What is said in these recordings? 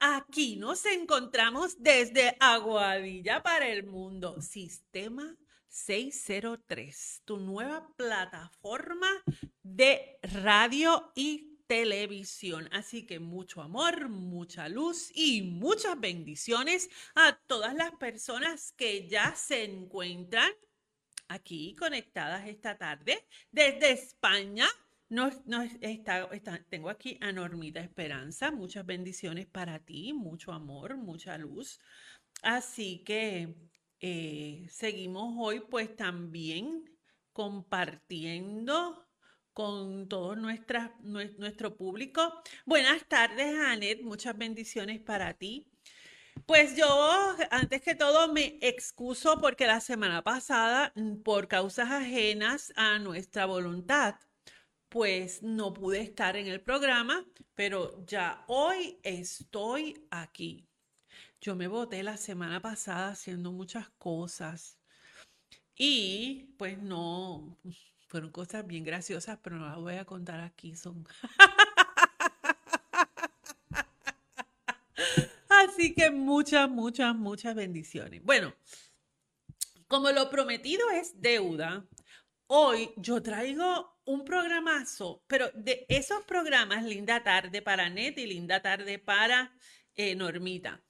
Aquí nos encontramos desde Aguadilla para el mundo. Sistema 603, tu nueva plataforma de radio y televisión. Así que mucho amor, mucha luz y muchas bendiciones a todas las personas que ya se encuentran aquí conectadas esta tarde desde España, no, no está, tengo aquí a Normita Esperanza. Muchas bendiciones para ti, mucho amor, mucha luz. Así que eh, seguimos hoy pues también compartiendo con todo nuestro público. Buenas tardes, Anet. Muchas bendiciones para ti. Pues yo, antes que todo, me excuso porque la semana pasada, por causas ajenas a nuestra voluntad, pues no pude estar en el programa, pero ya hoy estoy aquí. Yo me voté la semana pasada haciendo muchas cosas y pues no, fueron cosas bien graciosas, pero no las voy a contar aquí, son... Así que muchas, muchas, muchas bendiciones. Bueno, como lo prometido es deuda, hoy yo traigo un programazo, pero de esos programas, linda tarde para Net y linda tarde para eh, Normita.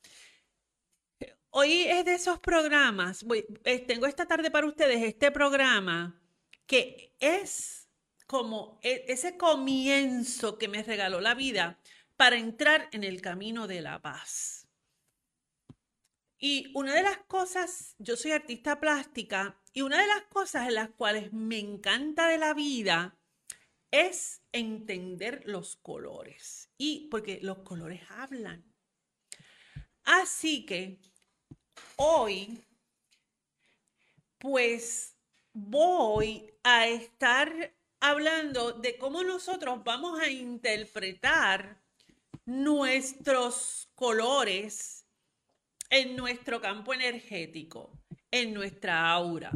Hoy es de esos programas, eh, tengo esta tarde para ustedes este programa que es como e, ese comienzo que me regaló la vida para entrar en el camino de la paz. Y una de las cosas, yo soy artista plástica y una de las cosas en las cuales me encanta de la vida es entender los colores. Y porque los colores hablan. Así que hoy, pues voy a estar hablando de cómo nosotros vamos a interpretar nuestros colores en nuestro campo energético, en nuestra aura.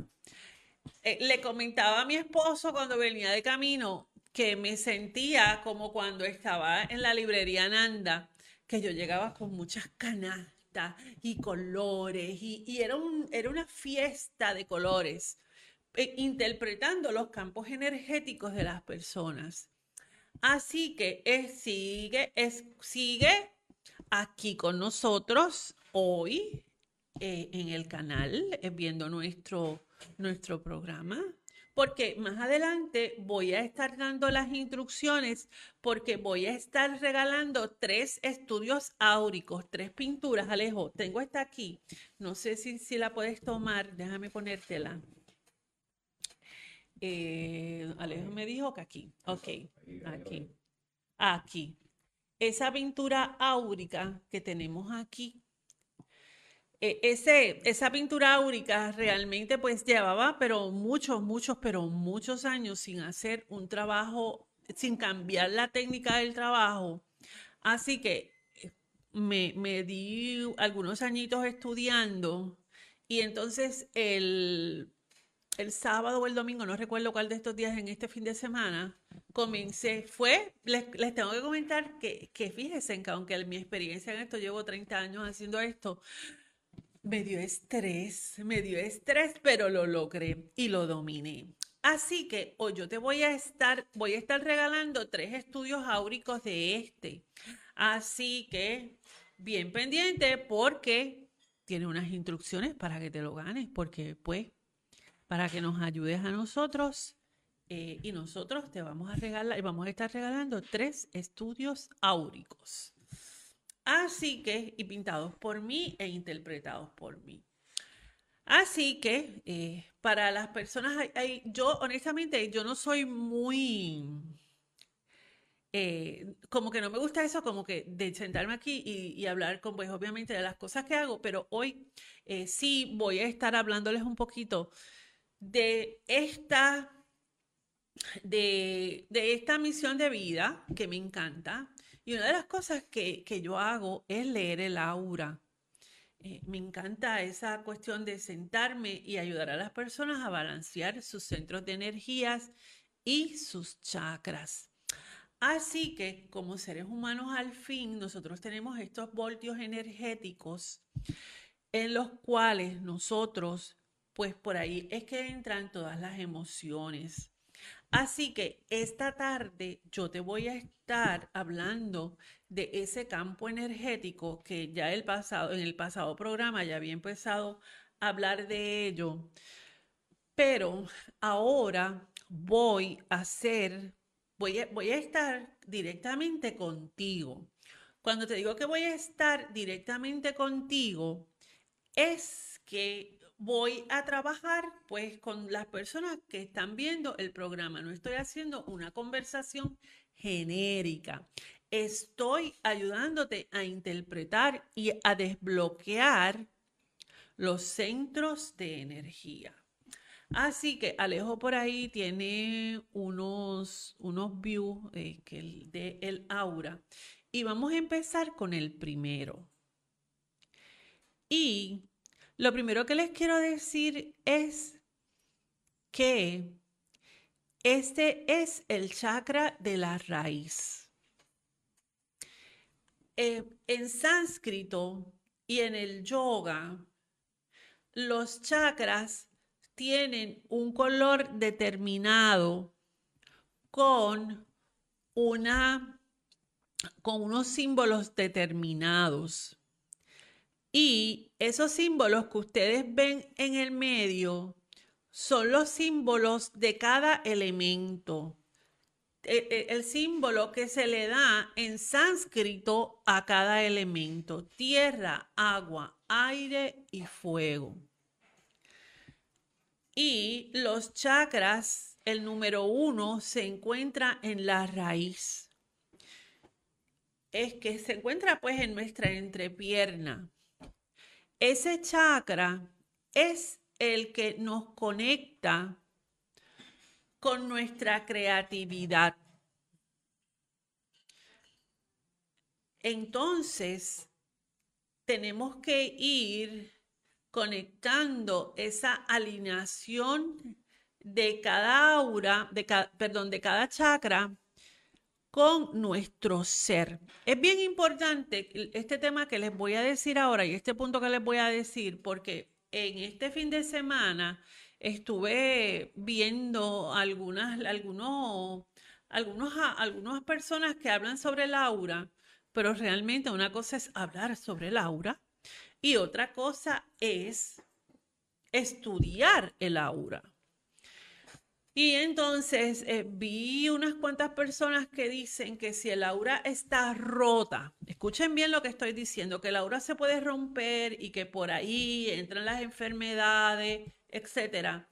Eh, le comentaba a mi esposo cuando venía de camino que me sentía como cuando estaba en la librería Nanda, que yo llegaba con muchas canastas y colores y, era, un, era una fiesta de colores, eh, interpretando los campos energéticos de las personas. Así que es, sigue, sigue aquí con nosotros hoy eh, en el canal, eh, viendo nuestro, nuestro programa, porque más adelante voy a estar dando las instrucciones, porque voy a estar regalando tres estudios áuricos, tres pinturas. Alejo, tengo esta aquí. No sé si, si la puedes tomar, déjame ponértela. Eh, Alejo me dijo que aquí. Ok, aquí. Aquí. Esa pintura áurica que tenemos aquí ese, esa pintura áurica realmente pues llevaba, pero muchos, muchos, pero muchos años sin hacer un trabajo, sin cambiar la técnica del trabajo. Así que eh, me, me di algunos añitos estudiando y entonces el, el sábado o el domingo, no recuerdo cuál de estos días en este fin de semana, comencé, fue, les, tengo que comentar que, que fíjense que aunque mi experiencia en esto, llevo 30 años haciendo esto, me dio estrés, me dio estrés, pero lo logré y lo dominé. Así que hoy yo te voy a estar, voy a estar regalando tres estudios áuricos de este. Así que bien pendiente porque tiene unas instrucciones para que te lo ganes, porque pues para que nos ayudes a nosotros eh, y nosotros te vamos a regalar vamos a estar regalando tres estudios áuricos. Así que, y pintados por mí e interpretados por mí. Así que, eh, para las personas, hay, yo honestamente, yo no soy muy, eh, como que no me gusta eso, como que de sentarme aquí y, hablar con, pues obviamente de las cosas que hago, pero hoy eh, sí voy a estar hablándoles un poquito de esta, de, de esta misión de vida que me encanta, y una de las cosas que, yo hago es leer el aura. Eh, me encanta esa cuestión de sentarme y ayudar a las personas a balancear sus centros de energías y sus chakras. Así que como seres humanos al fin, nosotros tenemos estos voltios energéticos en los cuales nosotros, pues por ahí es que entran todas las emociones. Así que esta tarde yo te voy a estar hablando de ese campo energético que ya el pasado, en el pasado programa ya había empezado a hablar de ello. Pero ahora voy a hacer voy a, estar directamente contigo. Cuando te digo que voy a estar directamente contigo, es que voy a trabajar pues con las personas que están viendo el programa. No estoy haciendo una conversación genérica. Estoy ayudándote a interpretar y a desbloquear los centros de energía. Así que Alejo por ahí tiene unos, unos views eh, de el aura. Y vamos a empezar con el primero. Y lo primero que les quiero decir es que este es el chakra de la raíz. Eh, en sánscrito y en el yoga, los chakras tienen un color determinado con una con unos símbolos determinados. Y esos símbolos que ustedes ven en el medio son los símbolos de cada elemento. E, e, el, símbolo que se le da en sánscrito a cada elemento, tierra, agua, aire y fuego. Y los chakras, el número uno, se encuentra en la raíz. Es que se encuentra pues en nuestra entrepierna. Ese chakra es el que nos conecta con nuestra creatividad. Entonces, tenemos que ir conectando esa alineación de cada aura, de perdón, de cada chakra con nuestro ser. Es bien importante este tema que les voy a decir ahora y este punto que les voy a decir porque en este fin de semana estuve viendo algunas, algunos, algunos, personas que hablan sobre el aura, pero realmente una cosa es hablar sobre el aura y otra cosa es estudiar el aura. Y entonces eh, vi unas cuantas personas que dicen que si el aura está rota, escuchen bien lo que estoy diciendo, que el aura se puede romper y que por ahí entran las enfermedades, etc.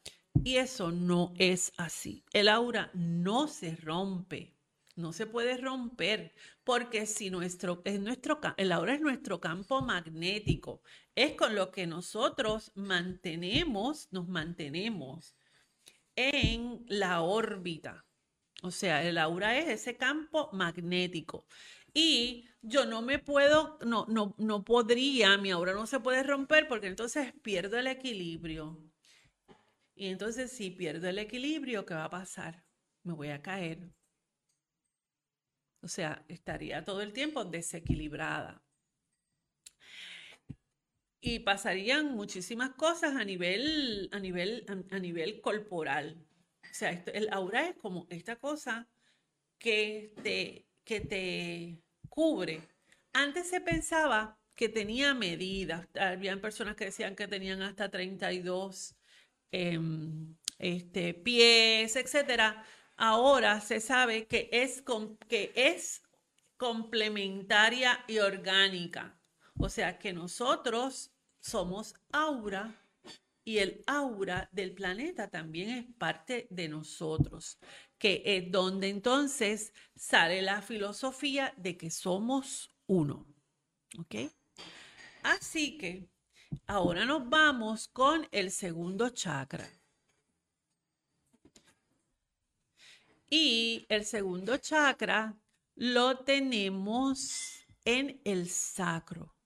Y eso no es así. El aura no se rompe no se puede romper porque si nuestro, es nuestro, el aura es nuestro campo magnético, es con lo que nosotros mantenemos, nos mantenemos en la órbita. O sea, el aura es ese campo magnético. Y yo no me puedo, no, no, no podría, mi aura no se puede romper porque entonces pierdo el equilibrio. Y entonces si pierdo el equilibrio, ¿qué va a pasar? Me voy a caer o sea, estaría todo el tiempo desequilibrada. Y pasarían muchísimas cosas a nivel, a nivel, a, nivel corporal. O sea, el aura es como esta cosa que te, que te cubre. Antes se pensaba que tenía medidas. Habían personas que decían que tenían hasta 32 em, este, pies, etcétera ahora se sabe que es, que es complementaria y orgánica. O sea que nosotros somos aura y el aura del planeta también es parte de nosotros, que es donde entonces sale la filosofía de que somos uno. ¿Ok? Así que ahora nos vamos con el segundo chakra. Y el segundo chakra lo tenemos en el sacro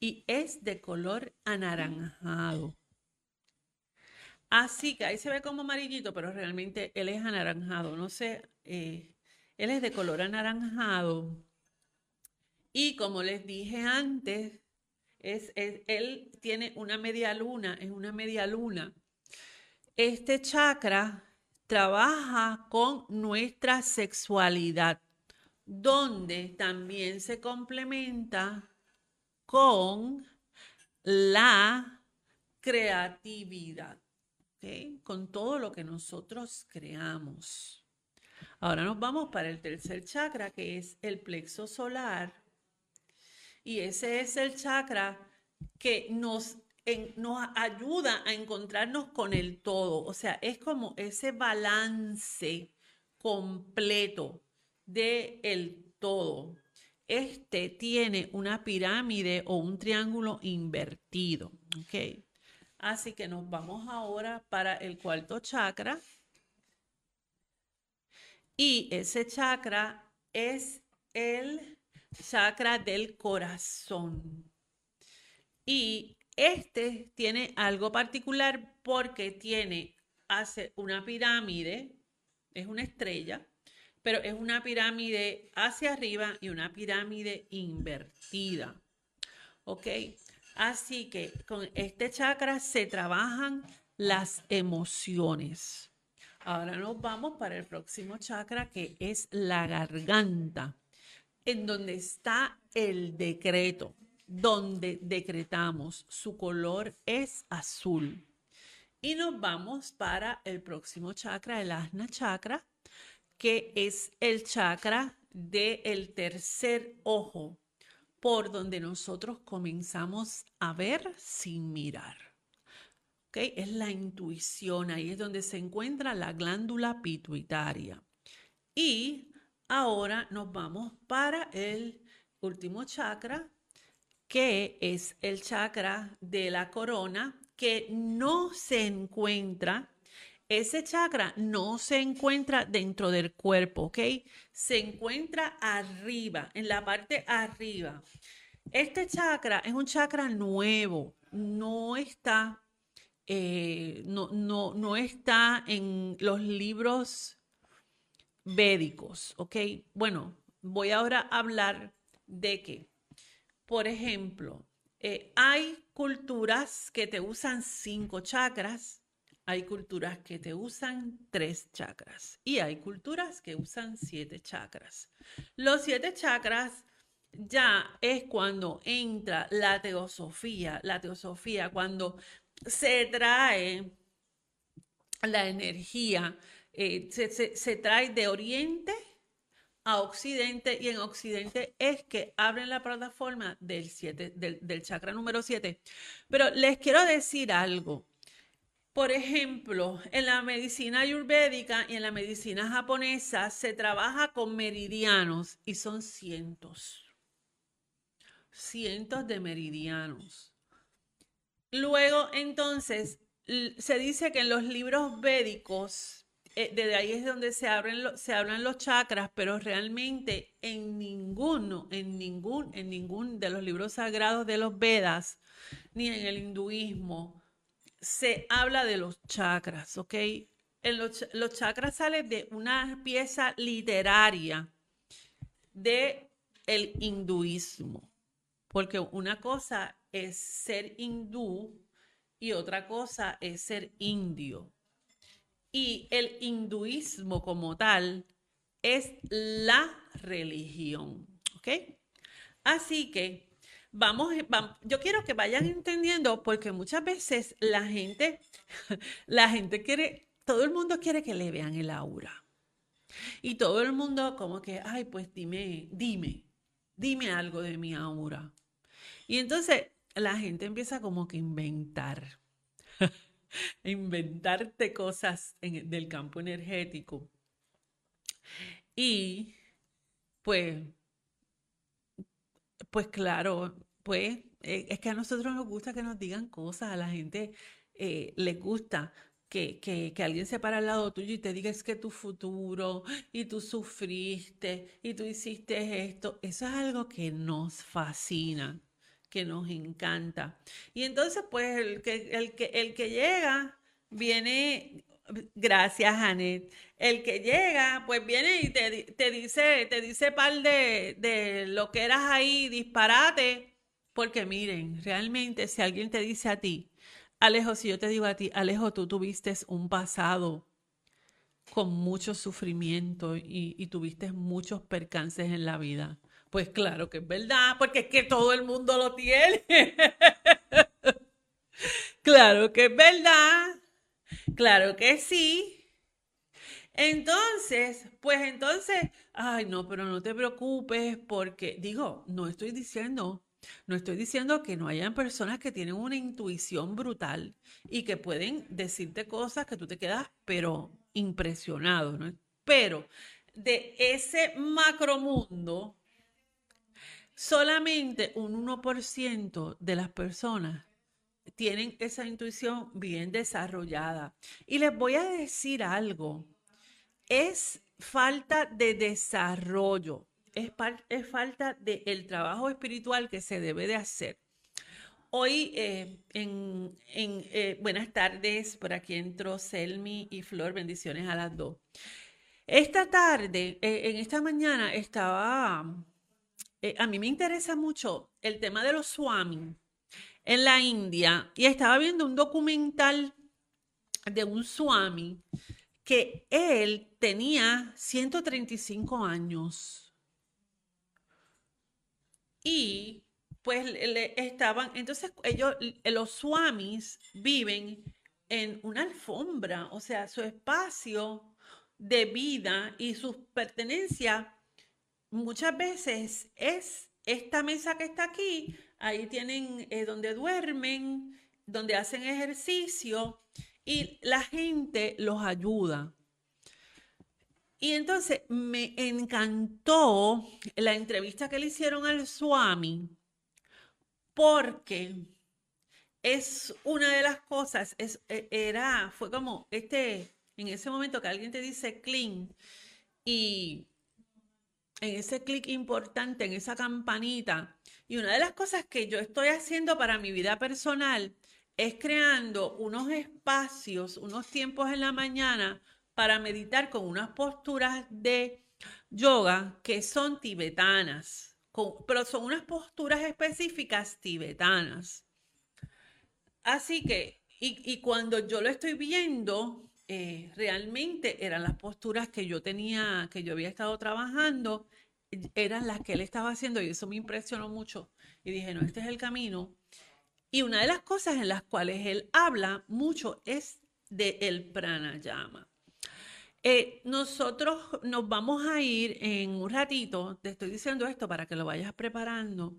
y es de color anaranjado. Así que ahí se ve como amarillito, pero realmente él es anaranjado. No sé, eh, Él es de color anaranjado. Y como les dije antes, es, él tiene una media luna, es una media luna. Este chakra trabaja con nuestra sexualidad, donde también se complementa con la creatividad, con todo lo que nosotros creamos. Ahora nos vamos para el tercer chakra, que es el plexo solar. Y ese es el chakra que nos, ayuda a encontrarnos con el todo. O sea, es como ese balance completo del el todo. Este tiene una pirámide o un triángulo invertido. Así que nos vamos ahora para el cuarto chakra. Y ese chakra es el chakra del corazón. Y este tiene algo particular porque tiene, hace una pirámide, es una estrella, pero es una pirámide hacia arriba y una pirámide invertida. ¿Ok? Así que con este chakra se trabajan las emociones. Ahora nos vamos para el próximo chakra que es la garganta, en donde está el decreto, donde decretamos. Su color es azul. Y nos vamos para el próximo chakra, el asna chakra, que es el chakra del tercer ojo, por donde nosotros comenzamos a ver sin mirar. ¿Okay? Es la intuición, ahí es donde se encuentra la glándula pituitaria. Y ahora nos vamos para el último chakra, que es el chakra de la corona, que no se encuentra ese chakra no se encuentra dentro del cuerpo, ¿ok? Se encuentra arriba, en la parte arriba. Este chakra es un chakra nuevo, no está, eh, no, no, no está en los libros védicos, ¿ok? Bueno, voy ahora a hablar de que, por ejemplo, eh, hay culturas que te usan cinco chakras, hay culturas que te usan tres chakras y hay culturas que usan siete chakras. Los siete chakras ya es cuando entra la teosofía, la teosofía, cuando se trae la energía, eh, se, trae de oriente a occidente y en occidente es que abren la plataforma del, siete, del, chakra número 7. Pero les quiero decir algo. Por ejemplo, en la medicina ayurvédica y en la medicina japonesa se trabaja con meridianos y son cientos, cientos de meridianos. Luego, entonces, se dice que en los libros védicos, eh, desde ahí es donde se, abren se hablan los chakras, pero realmente en ninguno, en ningún, en ningún de los libros sagrados de los Vedas, ni en el hinduismo, se habla de los chakras, ¿ok? En los, chakras salen de una pieza literaria de el hinduismo, porque una cosa es ser hindú y otra cosa es ser indio. Y el hinduismo como tal es la religión, ¿ok? Así que Vamos, yo quiero que vayan entendiendo porque muchas veces la gente, la gente quiere, todo el mundo quiere que le vean el aura. Y todo el mundo como que, ay, pues dime, dime, dime algo de mi aura. Y entonces la gente empieza como que inventar, inventarte cosas del campo energético. Y pues pues claro, pues eh, es que a nosotros nos gusta que nos digan cosas, a la gente eh, les gusta que, que, que, alguien se para al lado tuyo y te diga es que tu futuro y tú sufriste y tú hiciste esto. Eso es algo que nos fascina, que nos encanta. Y entonces, pues el que, el que, el que llega viene Gracias, Janet. El que llega, pues viene y te, te dice, te dice par de, de lo que eras ahí, disparate. Porque miren, realmente si alguien te dice a ti, Alejo, si yo te digo a ti, Alejo, tú tuviste un pasado con mucho sufrimiento y, y tuviste muchos percances en la vida. Pues claro que es verdad, porque es que todo el mundo lo tiene. claro que es verdad. Claro que sí. Entonces, pues entonces, ay, no, pero no te preocupes porque, digo, no estoy diciendo, no estoy diciendo que no hayan personas que tienen una intuición brutal y que pueden decirte cosas que tú te quedas, pero impresionado, ¿no? Pero de ese macromundo, solamente un 1% de las personas tienen esa intuición bien desarrollada. Y les voy a decir algo, es falta de desarrollo, es, falta del trabajo espiritual que se debe de hacer. Hoy, eh, en, eh, buenas tardes, por aquí entró Selmi y Flor, bendiciones a las dos. Esta tarde, eh, en esta mañana, estaba, a mí me interesa mucho el tema de los swami en la India y estaba viendo un documental de un swami que él tenía 135 años. Y pues le estaban, entonces ellos, los swamis viven en una alfombra, o sea, su espacio de vida y su pertenencia muchas veces es esta mesa que está aquí, ahí tienen eh, donde duermen, donde hacen ejercicio y la gente los ayuda. Y entonces me encantó la entrevista que le hicieron al Swami porque es una de las cosas, es, e, era, fue como este, en ese momento que alguien te dice clean y en ese clic importante, en esa campanita. Y una de las cosas que yo estoy haciendo para mi vida personal es creando unos espacios, unos tiempos en la mañana para meditar con unas posturas de yoga que son tibetanas, pero son unas posturas específicas tibetanas. Así que, y, cuando yo lo estoy viendo, eh, realmente eran las posturas que yo tenía, que yo había estado trabajando, eran las que él estaba haciendo y eso me impresionó mucho. Y dije, no, este es el camino. Y una de las cosas en las cuales él habla mucho es de el pranayama. Eh, nosotros nos vamos a ir en un ratito, te estoy diciendo esto para que lo vayas preparando.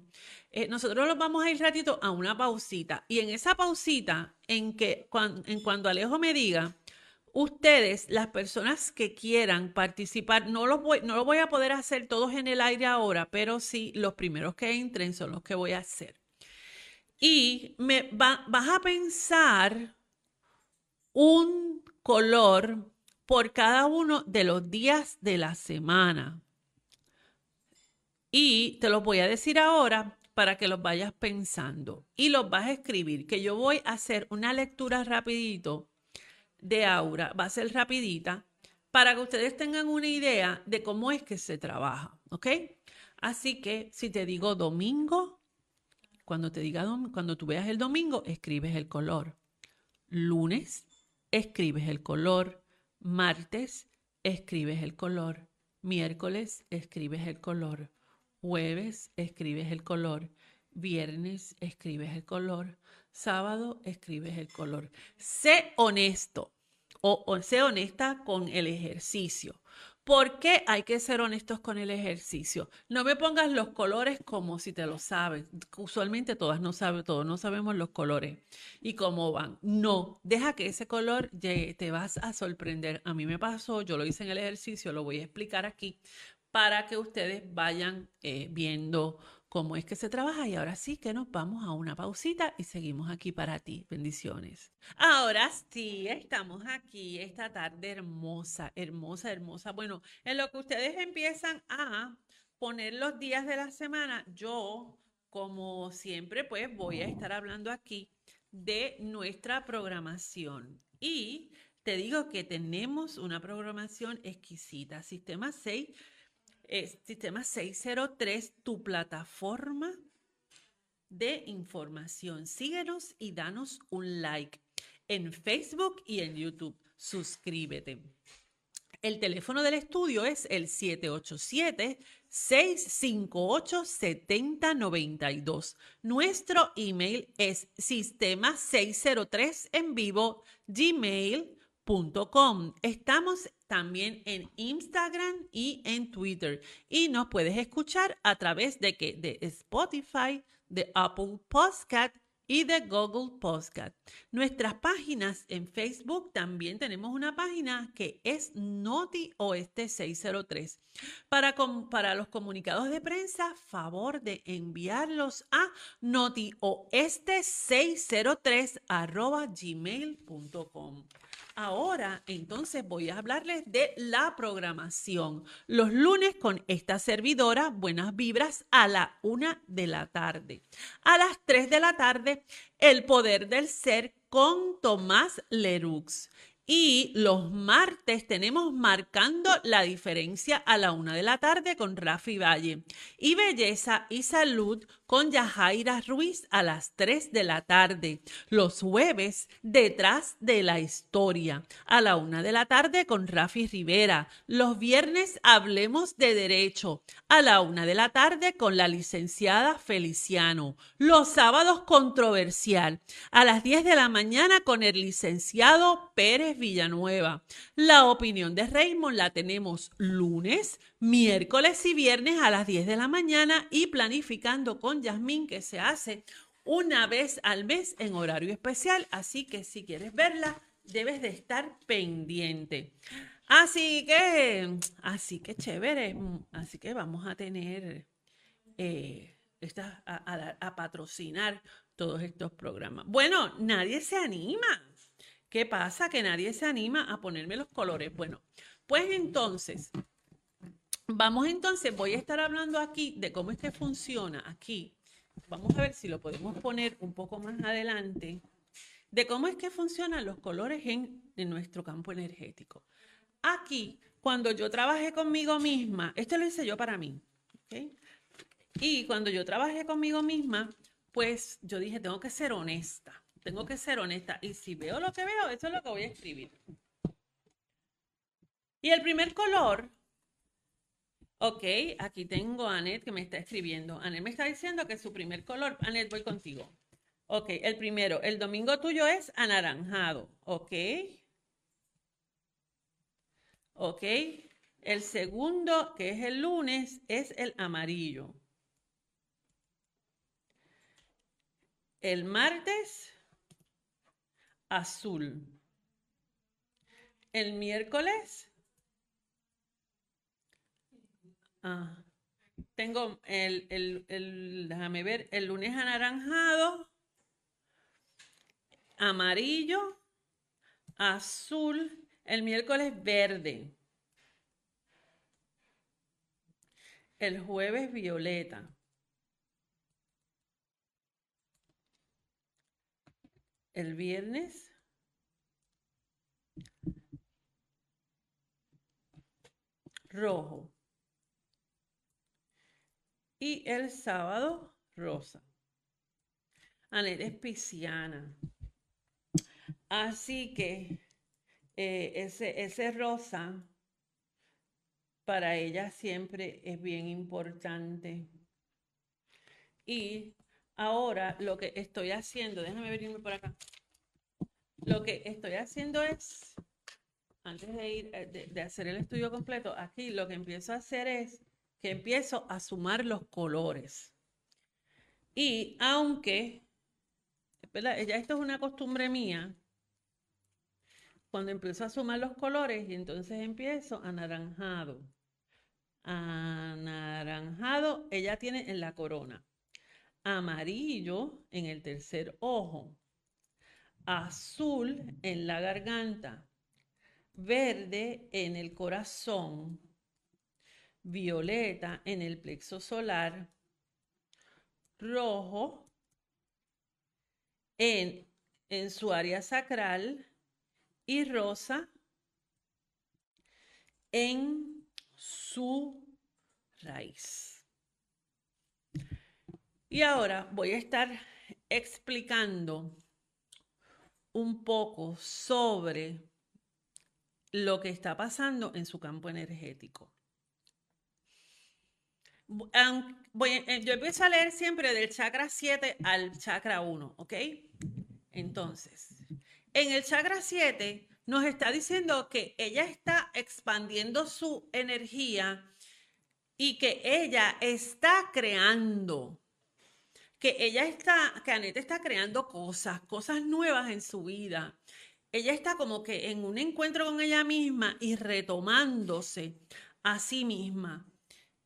Eh, nosotros nos vamos a ir ratito a una pausita y en esa pausita, en que en cuando Alejo me diga, ustedes, las personas que quieran participar, no, los voy, no lo voy a poder hacer todos en el aire ahora, pero sí los primeros que entren son los que voy a hacer. Y me vas a pensar un color por cada uno de los días de la semana. Y te los voy a decir ahora para que los vayas pensando y los vas a escribir, que yo voy a hacer una lectura rapidito de aura va a ser rapidita para que ustedes tengan una idea de cómo es que se trabaja, ¿ok? Así que si te digo domingo, cuando te diga cuando tú veas el domingo, escribes el color. Lunes, escribes el color. Martes, escribes el color. Miércoles, escribes el color. Jueves, escribes el color. Viernes, escribes el color sábado escribes el color. Sé honesto o, sé honesta con el ejercicio. ¿Por qué hay que ser honestos con el ejercicio? No me pongas los colores como si te lo sabes. Usualmente todas no saben, todos no sabemos los colores y cómo van. No, deja que ese color llegue, te vas a sorprender. A mí me pasó, yo lo hice en el ejercicio, lo voy a explicar aquí para que ustedes vayan eh, viendo cómo es que se trabaja. Y ahora sí que nos vamos a una pausita y seguimos aquí para ti. Bendiciones. Ahora sí, estamos aquí esta tarde hermosa, hermosa, hermosa. Bueno, en lo que ustedes empiezan a poner los días de la semana, yo, como siempre, pues voy a estar hablando aquí de nuestra programación. Y te digo que tenemos una programación exquisita. Sistema 6, eh, Sistema 603, tu plataforma de información. Síguenos y danos un like en Facebook y en YouTube. Suscríbete. El teléfono del estudio es el 787-658-7092. Nuestro email es sistema603 en vivo gmail.com. Estamos también en Instagram y en Twitter y nos puedes escuchar a través de, que, de Spotify, de Apple Podcast y de Google Podcast. Nuestras páginas en Facebook también tenemos una página que es Noti Oeste 603. Para, para los comunicados de prensa, favor de enviarlos a notioeste603 arroba gmail.com. Ahora, entonces voy a hablarles de la programación. Los lunes con esta servidora, Buenas Vibras, a la una de la tarde. A las tres de la tarde, El Poder del Ser con Tomás Lerux. Y los martes tenemos marcando la diferencia a la una de la tarde con Rafi Valle. Y Belleza y Salud con Yajaira Ruiz a las 3 de la tarde. Los jueves, detrás de la historia. A la una de la tarde con Rafi Rivera. Los viernes, hablemos de derecho. A la una de la tarde con la licenciada Feliciano. Los sábados, controversial. A las 10 de la mañana con el licenciado Pérez Villanueva. La opinión de Raymond la tenemos lunes, miércoles y viernes a las 10 de la mañana y planificando con Yasmín que se hace una vez al mes en horario especial. Así que si quieres verla, debes de estar pendiente. Así que, así que chévere. Así que vamos a tener eh, a, a patrocinar todos estos programas. Bueno, nadie se anima. ¿Qué pasa? Que nadie se anima a ponerme los colores. Bueno, pues entonces, vamos entonces, voy a estar hablando aquí de cómo es que funciona aquí. Vamos a ver si lo podemos poner un poco más adelante, de cómo es que funcionan los colores en, nuestro campo energético. Aquí, cuando yo trabajé conmigo misma, esto lo hice yo para mí, ¿ok? Y cuando yo trabajé conmigo misma, pues yo dije, tengo que ser honesta. Tengo que ser honesta. Y si veo lo que veo, eso es lo que voy a escribir. Y el primer color, ok, aquí tengo a Anet que me está escribiendo. Anet me está diciendo que su primer color, Anet, voy contigo. Ok, el primero, el domingo tuyo es anaranjado, ok. Ok, el segundo, que es el lunes, es el amarillo. El martes azul. El miércoles. Ah, tengo el, el, el, déjame ver, el lunes anaranjado, amarillo, azul, el miércoles verde, el jueves violeta. El viernes rojo y el sábado rosa. Anet es pisciana. Así que eh, ese, ese rosa para ella siempre es bien importante. Y Ahora lo que estoy haciendo, déjame venirme por acá. Lo que estoy haciendo es, antes de ir, eh, de, hacer el estudio completo, aquí lo que empiezo a hacer es que empiezo a sumar los colores. Y aunque, ya esto es una costumbre mía, cuando empiezo a sumar los colores y entonces empiezo anaranjado. Anaranjado, ella tiene en la corona amarillo en el tercer ojo, azul en la garganta, verde en el corazón, violeta en el plexo solar, rojo en, en su área sacral y rosa en su raíz. Y ahora voy a estar explicando un poco sobre lo que está pasando en su campo energético. Eh, yo empiezo a leer siempre del chakra 7 al chakra 1, ¿ok? Entonces, en el chakra 7 nos está diciendo que ella está expandiendo su energía y que ella está creando, que ella está, que Anette está creando cosas, cosas nuevas en su vida. Ella está como que en un encuentro con ella misma y retomándose a sí misma.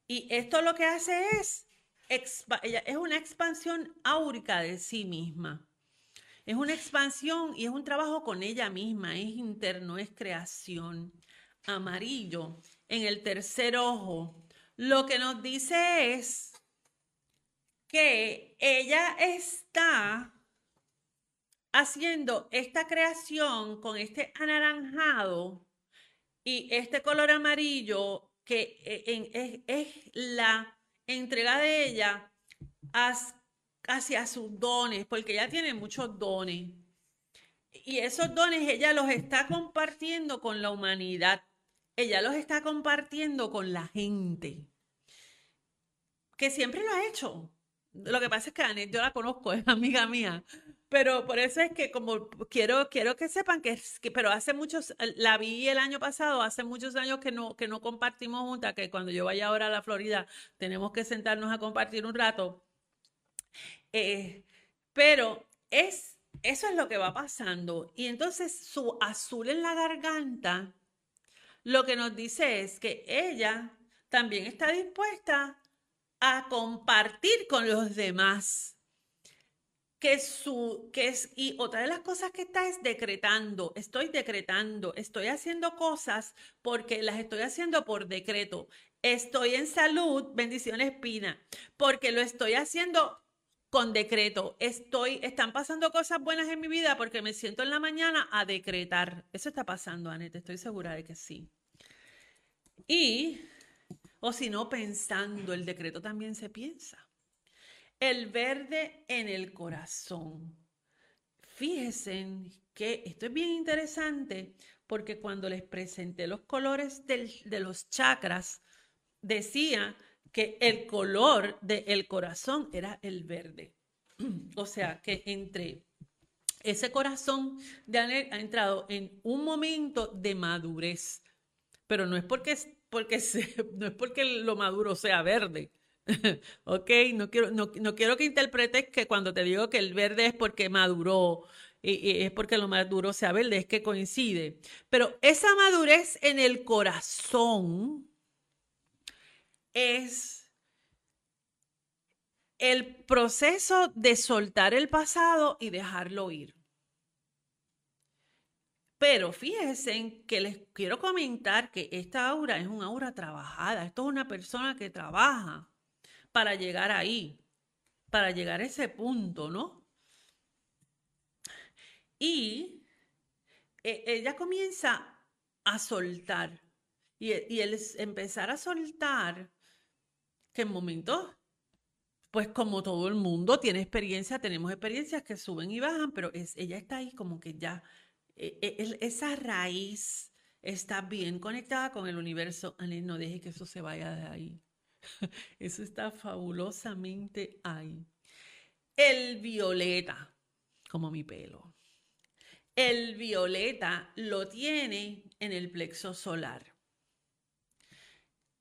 Y esto lo que hace es, ella es una expansión áurica de sí misma. Es una expansión y es un trabajo con ella misma, es interno, es creación. Amarillo en el tercer ojo. Lo que nos dice es que ella está haciendo esta creación con este anaranjado y este color amarillo que eh, es, la entrega de ella hacia sus dones, porque ella tiene muchos dones. Y esos dones ella los está compartiendo con la humanidad. Ella los está compartiendo con la gente. Que siempre lo ha hecho. Lo que pasa es que Anet, yo la conozco, es amiga mía. Pero por eso es que como quiero, quiero que sepan que, que, pero hace muchos, la vi el año pasado, hace muchos años que no, que no compartimos juntas, que cuando yo vaya ahora a la Florida tenemos que sentarnos a compartir un rato. Eh, pero es, eso es lo que va pasando. Y entonces su azul en la garganta lo que nos dice es que ella también está dispuesta a compartir con los demás que su, que es, y otra de las cosas que está es decretando, estoy decretando, estoy haciendo cosas porque las estoy haciendo por decreto. Estoy en salud, bendiciones Pina, porque lo estoy haciendo con decreto. Estoy, están pasando cosas buenas en mi vida porque me siento en la mañana a decretar. Eso está pasando, Anette, estoy segura de que sí. Y, o si no, pensando, el decreto también se piensa. El verde en el corazón. Fíjense que esto es bien interesante porque cuando les presenté los colores de los chakras, decía que el color del corazón era el verde. O sea que entre ese corazón de ha entrado en un momento de madurez, pero no es porque, no es porque lo maduro sea verde, ok, no quiero, no, quiero que interpretes que cuando te digo que el verde es porque maduró y, es porque lo maduro sea verde, es que coincide. Pero esa madurez en el corazón es el proceso de soltar el pasado y dejarlo ir. Pero fíjense que les quiero comentar que esta aura es una aura trabajada. Esto es una persona que trabaja para llegar ahí, para llegar a ese punto, ¿no? Y e, ella comienza a soltar. Y, y el empezar a soltar, que en momentos, pues como todo el mundo tiene experiencia, tenemos experiencias que suben y bajan, pero es, ella está ahí como que ya, e, e, esa raíz está bien conectada con el universo. no deje que eso se vaya de ahí. Eso está fabulosamente ahí. El violeta, como mi pelo. El violeta lo tiene en el plexo solar.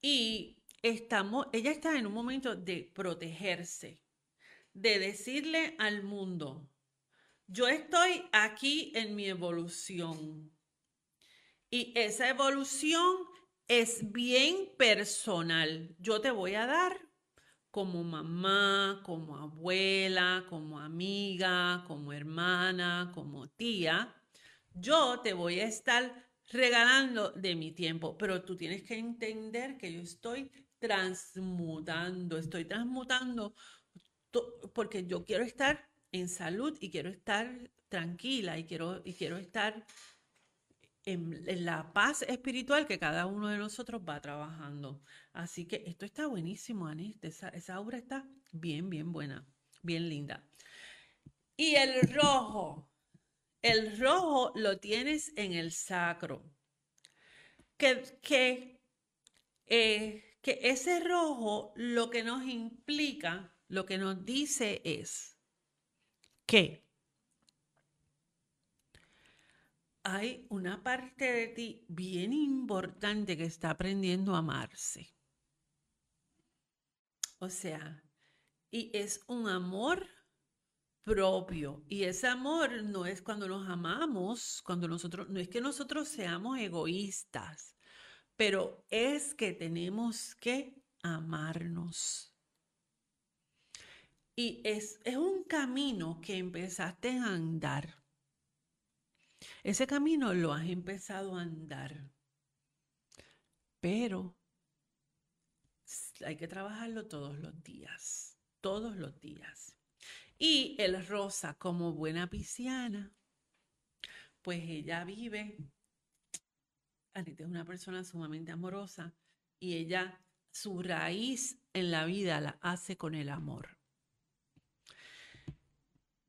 Y estamos, ella está en un momento de protegerse, de decirle al mundo, yo estoy aquí en mi evolución. Y esa evolución es bien personal. Yo te voy a dar como mamá, como abuela, como amiga, como hermana, como tía. Yo te voy a estar regalando de mi tiempo, pero tú tienes que entender que yo estoy transmutando, estoy transmutando porque yo quiero estar en salud y quiero estar tranquila y quiero, y quiero estar en, la paz espiritual que cada uno de nosotros va trabajando. Así que esto está buenísimo, Anit. Esa, esa aura está bien, bien buena, bien linda. Y el rojo, el rojo lo tienes en el sacro. Que, que, eh, que ese rojo lo que nos implica, lo que nos dice es que hay una parte de ti bien importante que está aprendiendo a amarse. O sea, y es un amor propio. Y ese amor no es cuando nos amamos, cuando nosotros, no es que nosotros seamos egoístas, pero es que tenemos que amarnos. Y es, es un camino que empezaste a andar. Ese camino lo has empezado a andar, pero hay que trabajarlo todos los días, todos los días. Y el rosa, como buena pisciana, pues ella vive, Anita es una persona sumamente amorosa y ella, su raíz en la vida la hace con el amor.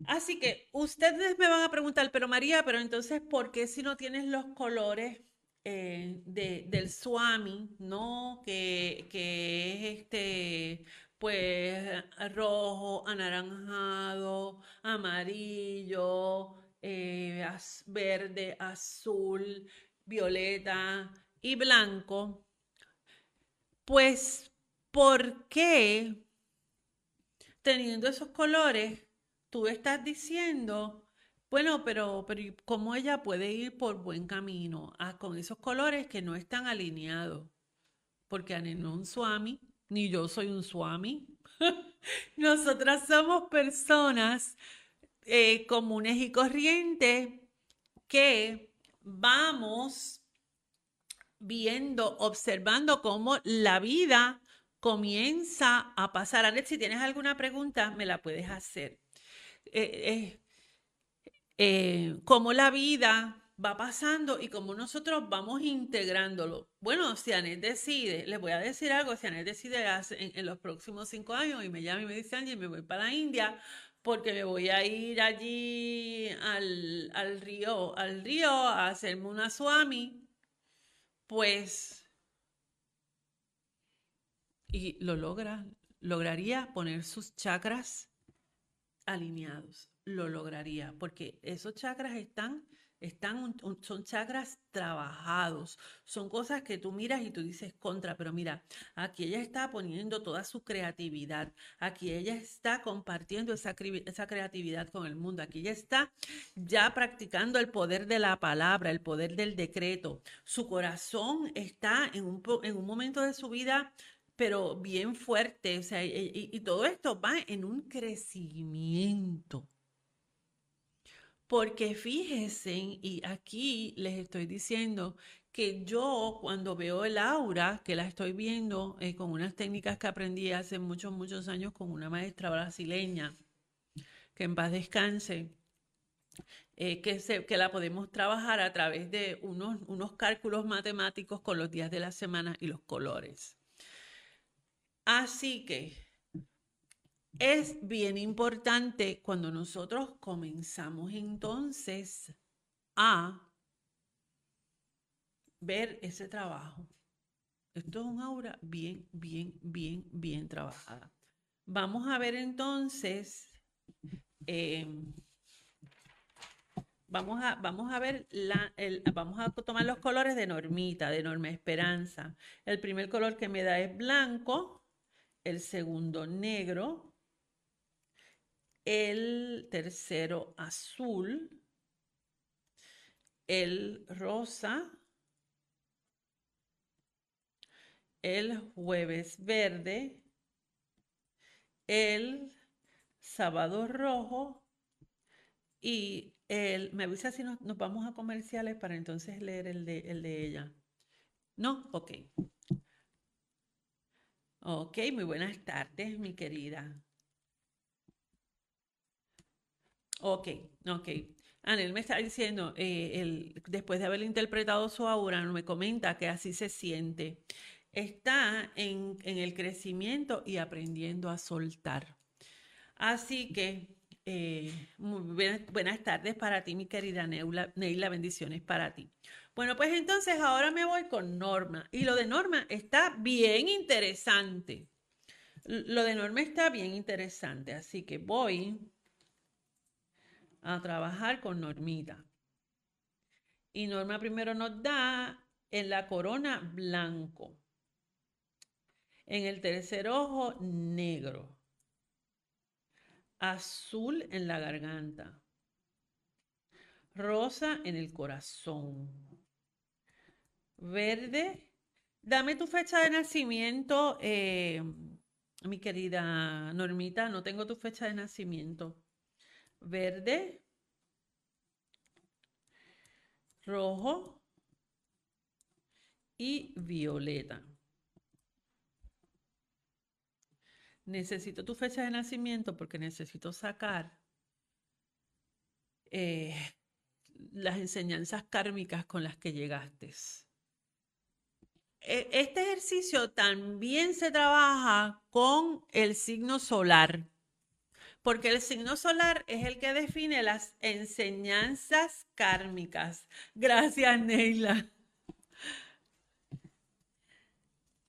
Así que ustedes me van a preguntar, pero María, pero entonces, ¿por qué si no tienes los colores eh, del Swami, ¿no? Que, es este, pues, rojo, anaranjado, amarillo, eh, verde, azul, violeta y blanco. Pues, ¿por qué teniendo esos colores tú estás diciendo, bueno, pero, pero ¿cómo ella puede ir por buen camino ah, con esos colores que no están alineados? Porque Anel no es un swami, ni yo soy un swami. Nosotras somos personas eh, comunes y corrientes que vamos viendo, observando cómo la vida comienza a pasar. Anet, si tienes alguna pregunta, me la puedes hacer. Eh, eh, cómo la vida va pasando y cómo nosotros vamos integrándolo. Bueno, si Anet decide, les voy a decir algo, si Anet decide en, los próximos cinco años y me llama y me dice, Angie, me voy para la India porque me voy a ir allí al, al río, al río a hacerme una swami, pues, y lo logra, lograría poner sus chakras alineados, lo lograría, porque esos chakras están, están, son chakras trabajados, son cosas que tú miras y tú dices contra, pero mira, aquí ella está poniendo toda su creatividad, aquí ella está compartiendo esa, esa creatividad con el mundo, aquí ella está ya practicando el poder de la palabra, el poder del decreto, su corazón está en un, en un momento de su vida pero bien fuerte. O sea, y, todo esto va en un crecimiento. Porque fíjense, y aquí les estoy diciendo que yo cuando veo el aura, que la estoy viendo eh, con unas técnicas que aprendí hace muchos, muchos años con una maestra brasileña, que en paz descanse, eh, que, se, que la podemos trabajar a través de unos, unos cálculos matemáticos con los días de la semana y los colores. Así que es bien importante cuando nosotros comenzamos entonces a ver ese trabajo. Esto es un aura bien, bien, bien, bien trabajada. Vamos a ver entonces, em, vamos, a, vamos a ver, la, vamos a tomar los colores de Normita, de Norma Esperanza. El primer color que me da es blanco el segundo negro, el tercero azul, el rosa, el jueves verde, el sábado rojo y el, me avisa si nos, vamos a comerciales para entonces leer el de, el de ella. ¿No? Ok. Ok, muy buenas tardes, mi querida. Ok, ok. Anel me está diciendo, eh, después de haber interpretado su aura, me comenta que así se siente. Está en, el crecimiento y aprendiendo a soltar. Así que eh, buenas, tardes para ti, mi querida Neula, Neila, bendiciones para ti. Bueno, pues entonces ahora me voy con Norma. Y lo de Norma está bien interesante. Lo de Norma está bien interesante, así que voy a trabajar con Normita. Y Norma primero nos da en la corona blanco. En el tercer ojo negro. Azul en la garganta. Rosa en el corazón. Verde. Dame tu fecha de nacimiento. Eh, mi querida Normita, no tengo tu fecha de nacimiento. Verde, rojo y violeta. Necesito tu fecha de nacimiento porque necesito sacar eh, las enseñanzas kármicas con las que llegaste. E, este ejercicio también se trabaja con el signo solar, porque el signo solar es el que define las enseñanzas kármicas. Gracias, Neila.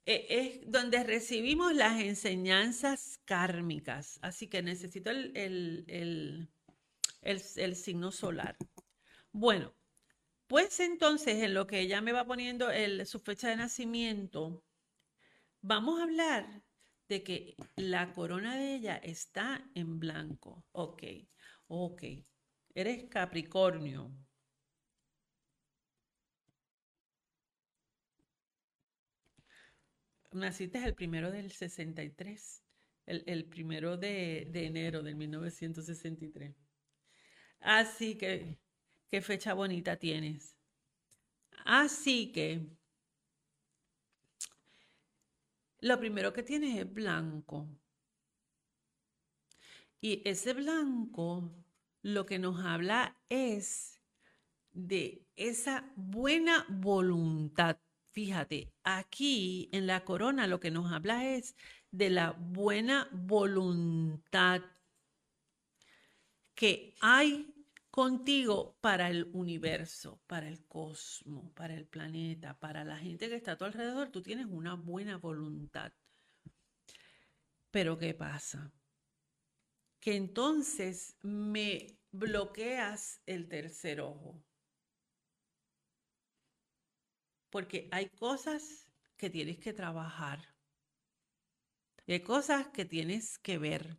E, es donde recibimos las enseñanzas kármicas. Así que necesito el, el signo solar. Bueno, pues entonces, en lo que ella me va poniendo su fecha de nacimiento, vamos a hablar de que la corona de ella está en blanco. Ok, ok. Eres Capricornio. Naciste el primero del 63, el, el primero de, de enero del 1963. Así que qué fecha bonita tienes. Así que lo primero que tienes es blanco. Y ese blanco lo que nos habla es de esa buena voluntad. Fíjate, aquí en la corona lo que nos habla es de la buena voluntad que hay contigo para el universo, para el cosmos, para el planeta, para la gente que está a tu alrededor, tú tienes una buena voluntad. Pero ¿qué pasa? Que entonces me bloqueas el tercer ojo. Porque hay cosas que tienes que trabajar. hay cosas que tienes que ver.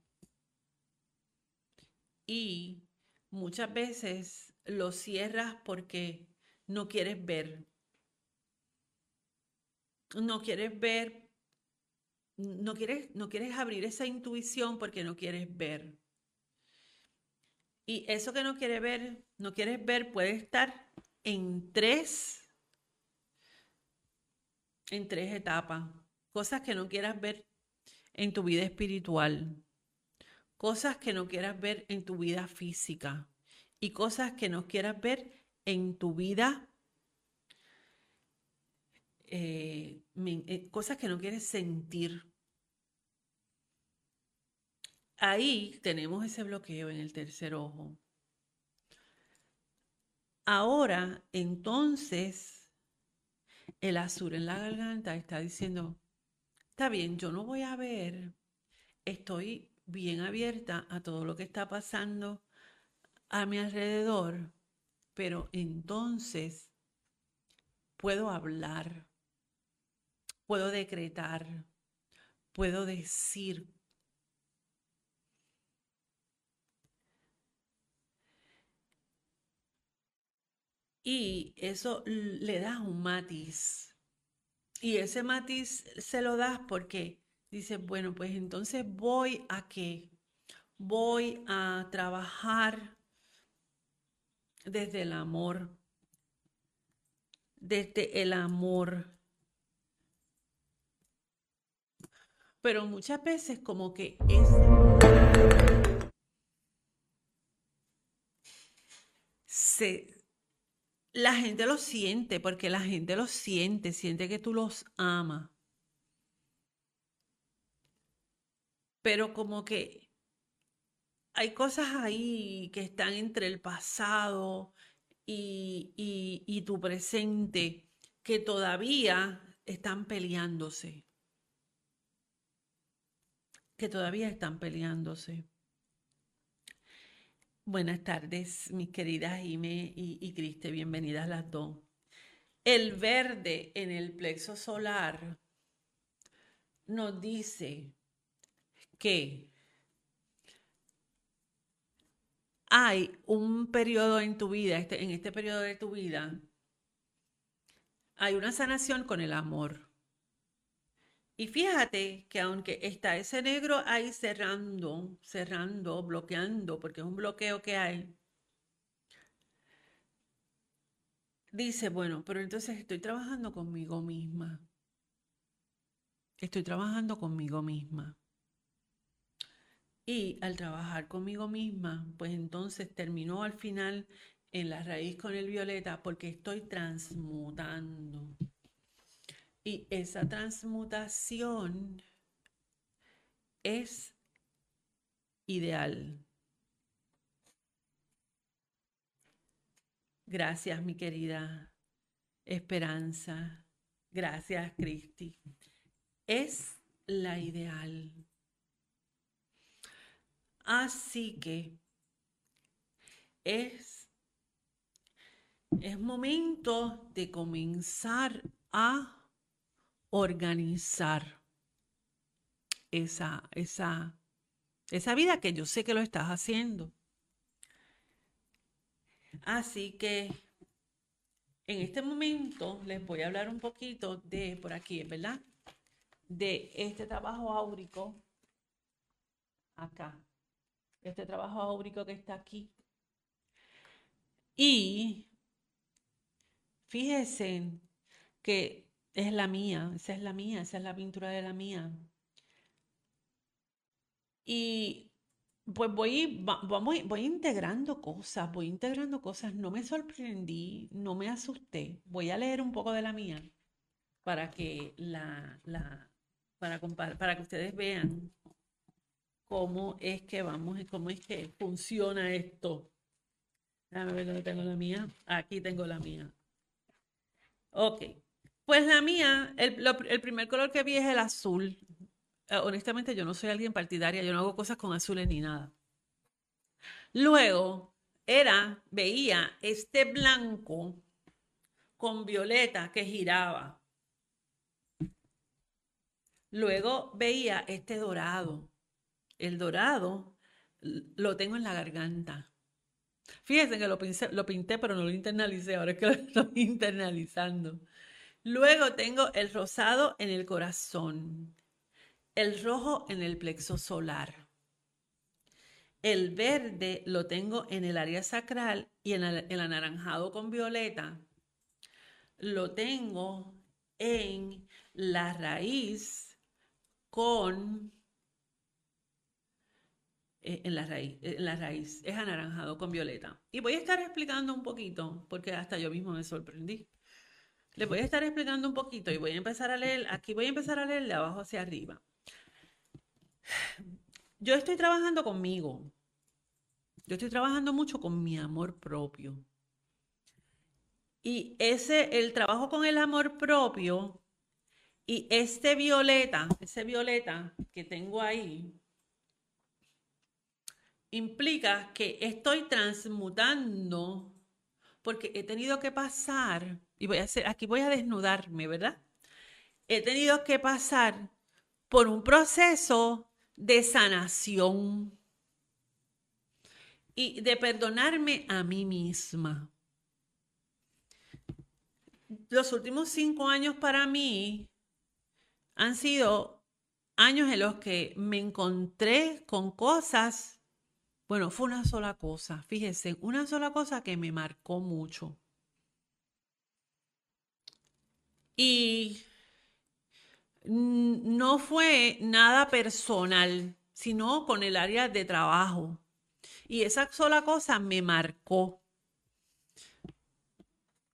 Y muchas veces lo cierras porque no quieres ver. No quieres ver, no quieres, no quieres abrir esa intuición porque no quieres ver. Y eso que no quieres ver, no quieres ver puede estar en tres, en tres etapas. Cosas que no quieras ver en tu vida espiritual cosas que no quieras ver en tu vida física y cosas que no quieras ver en tu vida, eh, eh, cosas que no quieres sentir. Ahí tenemos ese bloqueo en el tercer ojo. Ahora, entonces, el azul en la garganta está diciendo, está bien, yo no voy a ver, estoy bien abierta a todo lo que está pasando a mi alrededor, pero entonces puedo hablar, puedo decretar, puedo decir. Y eso le da un matiz. Y ese matiz se lo das porque Dice, bueno, pues entonces voy a qué? Voy a trabajar desde el amor, desde el amor. Pero muchas veces como que es... se, la gente lo siente, porque la gente lo siente, siente que tú los amas. Pero como que hay cosas ahí que están entre el pasado y, y tu presente que todavía están peleándose. Que todavía están peleándose. Buenas tardes, mis queridas Ime y, y Criste, bienvenidas las dos. El verde en el plexo solar nos dice que hay un periodo en tu vida, este, en este periodo de tu vida, hay una sanación con el amor. Y fíjate que aunque está ese negro ahí cerrando, cerrando, bloqueando, porque es un bloqueo que hay, dice, bueno, pero entonces estoy trabajando conmigo misma. Estoy trabajando conmigo misma. Y al trabajar conmigo misma, pues entonces terminó al final en la raíz con el violeta porque estoy transmutando. Y esa transmutación es ideal. Gracias, mi querida Esperanza. Gracias, Cristi. Es la ideal. Así que es, es momento de comenzar a organizar esa, esa, esa vida que yo sé que lo estás haciendo. Así que en este momento les voy a hablar un poquito de, por aquí, ¿verdad? De este trabajo áurico, acá, este trabajo áurico que está aquí. Y fíjense que es la mía, esa es la mía, esa es la pintura de la mía. Y pues voy, voy, voy integrando cosas, voy integrando cosas. No me sorprendí, no me asusté. Voy a leer un poco de la mía para que la, la para, para que ustedes vean cómo es que vamos, cómo es que funciona esto. Déjame ver dónde tengo la mía. Aquí tengo la mía. Ok. Pues la mía, el, primer color que vi es el azul. Eh, honestamente, yo no soy alguien partidaria, yo no hago cosas con azules ni nada. Luego era, veía este blanco con violeta que giraba. Luego veía este dorado. El dorado lo tengo en la garganta. Fíjense que lo, lo pinté, pero no lo internalicé. Ahora es que lo estoy internalizando. Luego tengo el rosado en el corazón, el rojo en el plexo solar. El verde lo tengo en el área sacral y en el, anaranjado con violeta lo tengo en la raíz con eh, en la raíz, en la raíz es anaranjado con violeta. Y voy a estar explicando un poquito porque hasta yo mismo me sorprendí. Les voy a estar explicando un poquito y voy a empezar a leer, aquí voy a empezar a leer de abajo hacia arriba. Yo estoy trabajando conmigo. Yo estoy trabajando mucho con mi amor propio. Y ese, el trabajo con el amor propio y este violeta, ese violeta que tengo ahí, implica que estoy transmutando porque he tenido que pasar y voy a hacer, aquí voy a desnudarme, ¿verdad? He tenido que pasar por un proceso de sanación y de perdonarme a mí misma. Los últimos cinco años para mí han sido años en los que me encontré con cosas, bueno, fue una sola cosa, fíjense, una sola cosa que me marcó mucho. Y no fue nada personal, sino con el área de trabajo. Y esa sola cosa me marcó.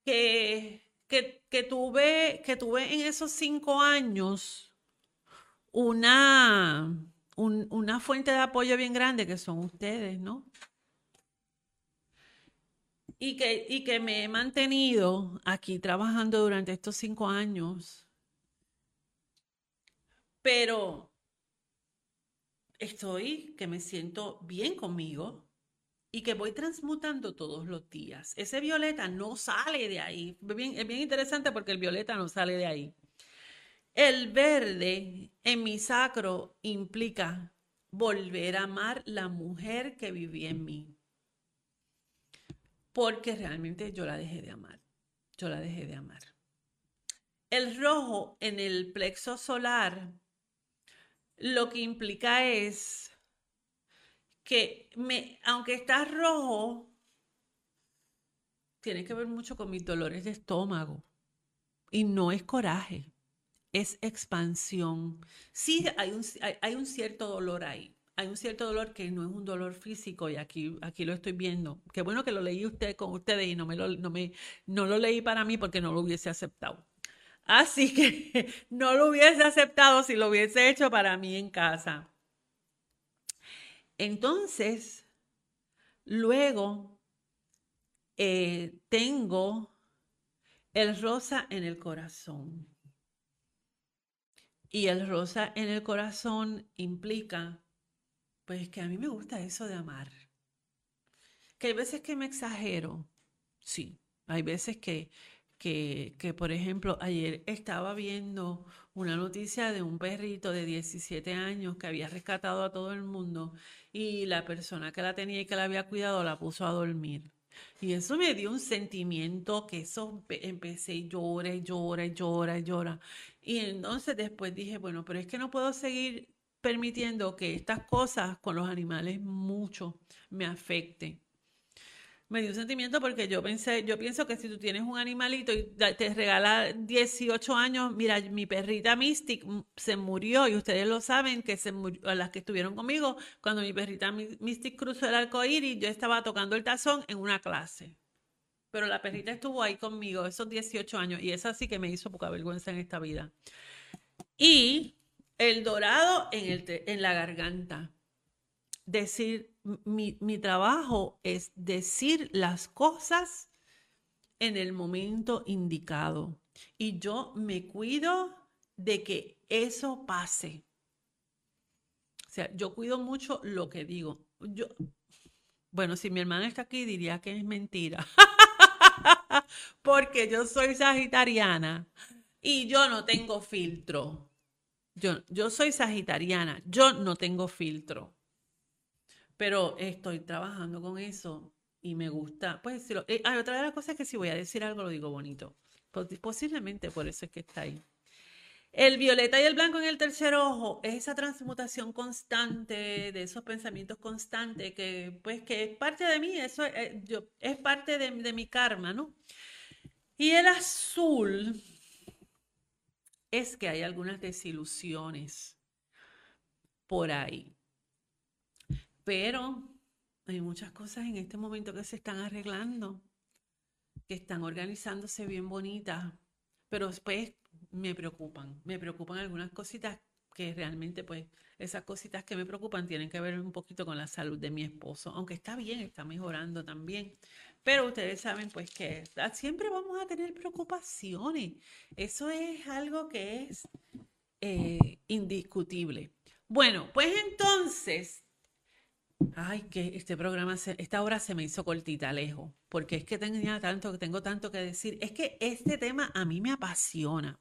que, que, tuve, que tuve en esos cinco años una, una fuente de apoyo bien grande que son ustedes, ¿no? Y que, y que me he mantenido aquí trabajando durante estos cinco años. Pero estoy, que me siento bien conmigo y que voy transmutando todos los días. Ese violeta no sale de ahí. es bien interesante porque el violeta no sale de ahí. El verde en mi sacro implica volver a amar la mujer que vivía en mí. Porque realmente yo la dejé de amar. Yo la dejé de amar. El rojo en el plexo solar lo que implica es que me, aunque está rojo, tiene que ver mucho con mis dolores de estómago. Y no es coraje es expansión. Sí, hay un, hay, un cierto dolor ahí. Hay un cierto dolor que no es un dolor físico y aquí, aquí lo estoy viendo. Qué bueno que lo leí usted con ustedes y no, me lo, no, me, no lo leí para mí porque no lo hubiese aceptado. Así que no lo hubiese aceptado si lo hubiese hecho para mí en casa. Entonces, luego eh, tengo el rosa en el corazón. Y el rosa en el corazón implica, pues que a mí me gusta eso de amar. Que hay veces que me exagero, sí. Hay veces que, que, que, por ejemplo, ayer estaba viendo una noticia de un perrito de 17 años que había rescatado a todo el mundo y la persona que la tenía y que la había cuidado la puso a dormir. Y eso me dio un sentimiento que eso empecé llora llora llora llora. Y entonces después dije, bueno, pero es que no puedo seguir permitiendo que estas cosas con los animales mucho me afecten. Me dio un sentimiento porque yo pensé, yo pienso que si tú tienes un animalito y te regala 18 años, mira, mi perrita Mystic se murió y ustedes lo saben que se murió, las que estuvieron conmigo, cuando mi perrita Mystic cruzó el arco iris, yo estaba tocando el tazón en una clase pero la perrita estuvo ahí conmigo esos 18 años y esa sí que me hizo poca vergüenza en esta vida. Y el dorado en, el, en la garganta. Decir, mi, mi trabajo es decir las cosas en el momento indicado. Y yo me cuido de que eso pase. O sea, yo cuido mucho lo que digo. Yo, bueno, si mi hermana está aquí, diría que es mentira. porque yo soy sagitariana y yo no tengo filtro. Yo, yo soy sagitariana, yo no tengo filtro. Pero estoy trabajando con eso y me gusta. Pues si eh, hay otra de las cosas es que si voy a decir algo lo digo bonito. Posiblemente por eso es que está ahí. El violeta y el blanco en el tercer ojo es esa transmutación constante de esos pensamientos constantes que, pues, que es parte de mí, eso es, eh, yo, es parte de mi karma, ¿no? Y el azul es que hay algunas desilusiones por ahí. Pero hay muchas cosas en este momento que se están arreglando, que están organizándose bien bonitas, pero después me preocupan, me preocupan algunas cositas que realmente pues esas cositas que me preocupan tienen que ver un poquito con la salud de mi esposo, aunque está bien, está mejorando también. Pero ustedes saben pues que siempre vamos a tener preocupaciones. Eso es algo que es eh, indiscutible. Bueno, pues entonces, ay, que este programa, esta hora se me hizo cortita, lejos, porque es que tenía tanto, tengo tanto que decir. Es que este tema a mí me apasiona.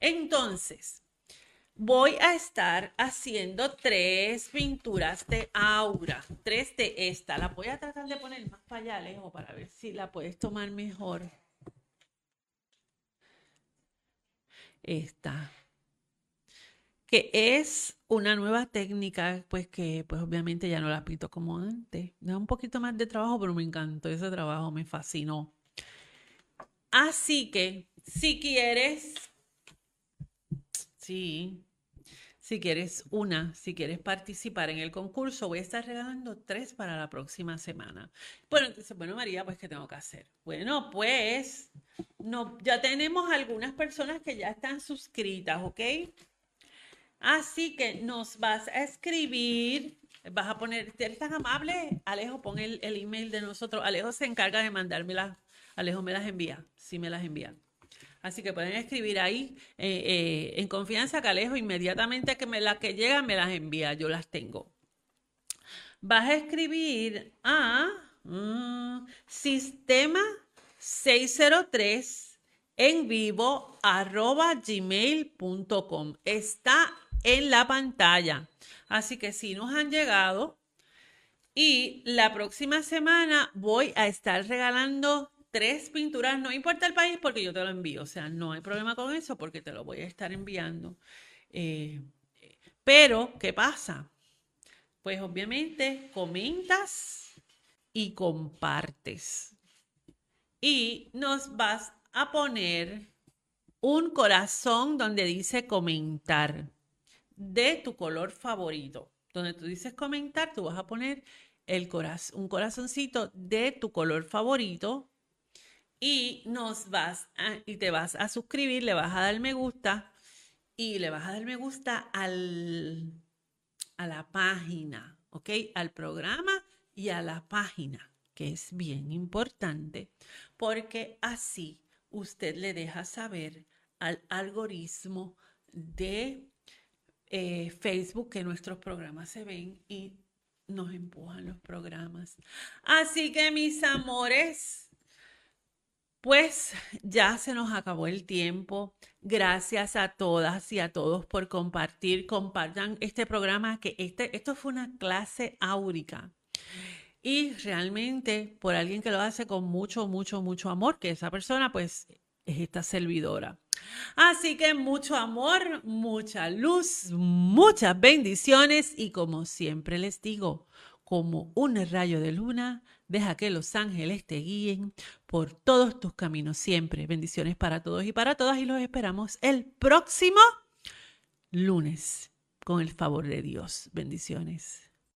Entonces, voy a estar haciendo tres pinturas de aura, tres de esta. La voy a tratar de poner más para allá, lejos, para ver si la puedes tomar mejor. Esta. Que es una nueva técnica, pues que pues obviamente ya no la pinto como antes. Da un poquito más de trabajo, pero me encantó ese trabajo, me fascinó. Así que, si quieres Sí. si quieres una, si quieres participar en el concurso, voy a estar regalando tres para la próxima semana. Bueno, entonces, bueno, María, pues, ¿qué tengo que hacer? Bueno, pues, no, ya tenemos algunas personas que ya están suscritas, ¿ok? Así que nos vas a escribir, vas a poner, ¿eres tan amable? Alejo, pon el, email de nosotros. Alejo se encarga de mandármelas. Alejo me las envía, sí me las envía. Así que pueden escribir ahí eh, eh, en confianza que Alejo inmediatamente que me las que llegan me las envía, yo las tengo. Vas a escribir a mm, sistema 603 en vivo arroba gmail.com. Está en la pantalla. Así que si nos han llegado y la próxima semana voy a estar regalando tres pinturas, no importa el país porque yo te lo envío, o sea, no hay problema con eso porque te lo voy a estar enviando. Eh, pero, ¿qué pasa? Pues obviamente comentas y compartes. Y nos vas a poner un corazón donde dice comentar de tu color favorito. Donde tú dices comentar, tú vas a poner el un corazoncito de tu color favorito y nos vas y te vas a suscribir, le vas a dar me gusta y le vas a dar me gusta al, a la página, ¿ok? Al programa y a la página, que es bien importante, porque así usted le deja saber al algoritmo de eh, Facebook que nuestros programas se ven y nos empujan los programas. Así que mis amores, pues ya se nos acabó el tiempo. Gracias a todas y a todos por compartir. Compartan este programa que este, esto fue una clase áurica. Y realmente por alguien que lo hace con mucho, mucho, mucho amor, que esa persona pues es esta servidora. Así que mucho amor, mucha luz, muchas bendiciones y como siempre les digo, como un rayo de luna, Deja que los ángeles te guíen por todos tus caminos siempre. Bendiciones para todos y para todas y los esperamos el próximo lunes con el favor de Dios. Bendiciones.